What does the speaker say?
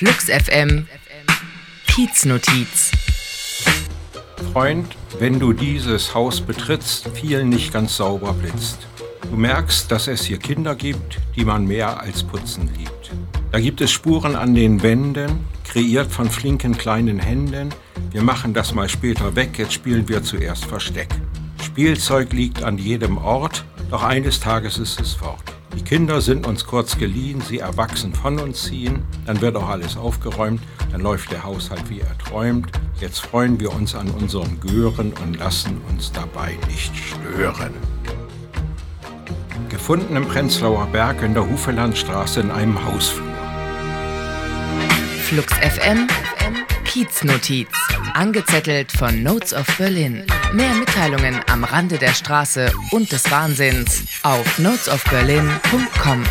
Flux FM Kieznotiz. Freund, wenn du dieses Haus betrittst, viel nicht ganz sauber blitzt. Du merkst, dass es hier Kinder gibt, die man mehr als putzen liebt. Da gibt es Spuren an den Wänden, kreiert von flinken kleinen Händen. Wir machen das mal später weg, jetzt spielen wir zuerst Versteck. Spielzeug liegt an jedem Ort, doch eines Tages ist es fort. Die Kinder sind uns kurz geliehen, sie erwachsen von uns ziehen, dann wird auch alles aufgeräumt, dann läuft der Haushalt wie er träumt. Jetzt freuen wir uns an unserem Gören und lassen uns dabei nicht stören. Gefunden im Prenzlauer Berg in der Hufelandstraße in einem Hausflur. Flux FM Kieznotiz. Angezettelt von Notes of Berlin. Mehr Mitteilungen am Rande der Straße und des Wahnsinns auf notesofberlin.com.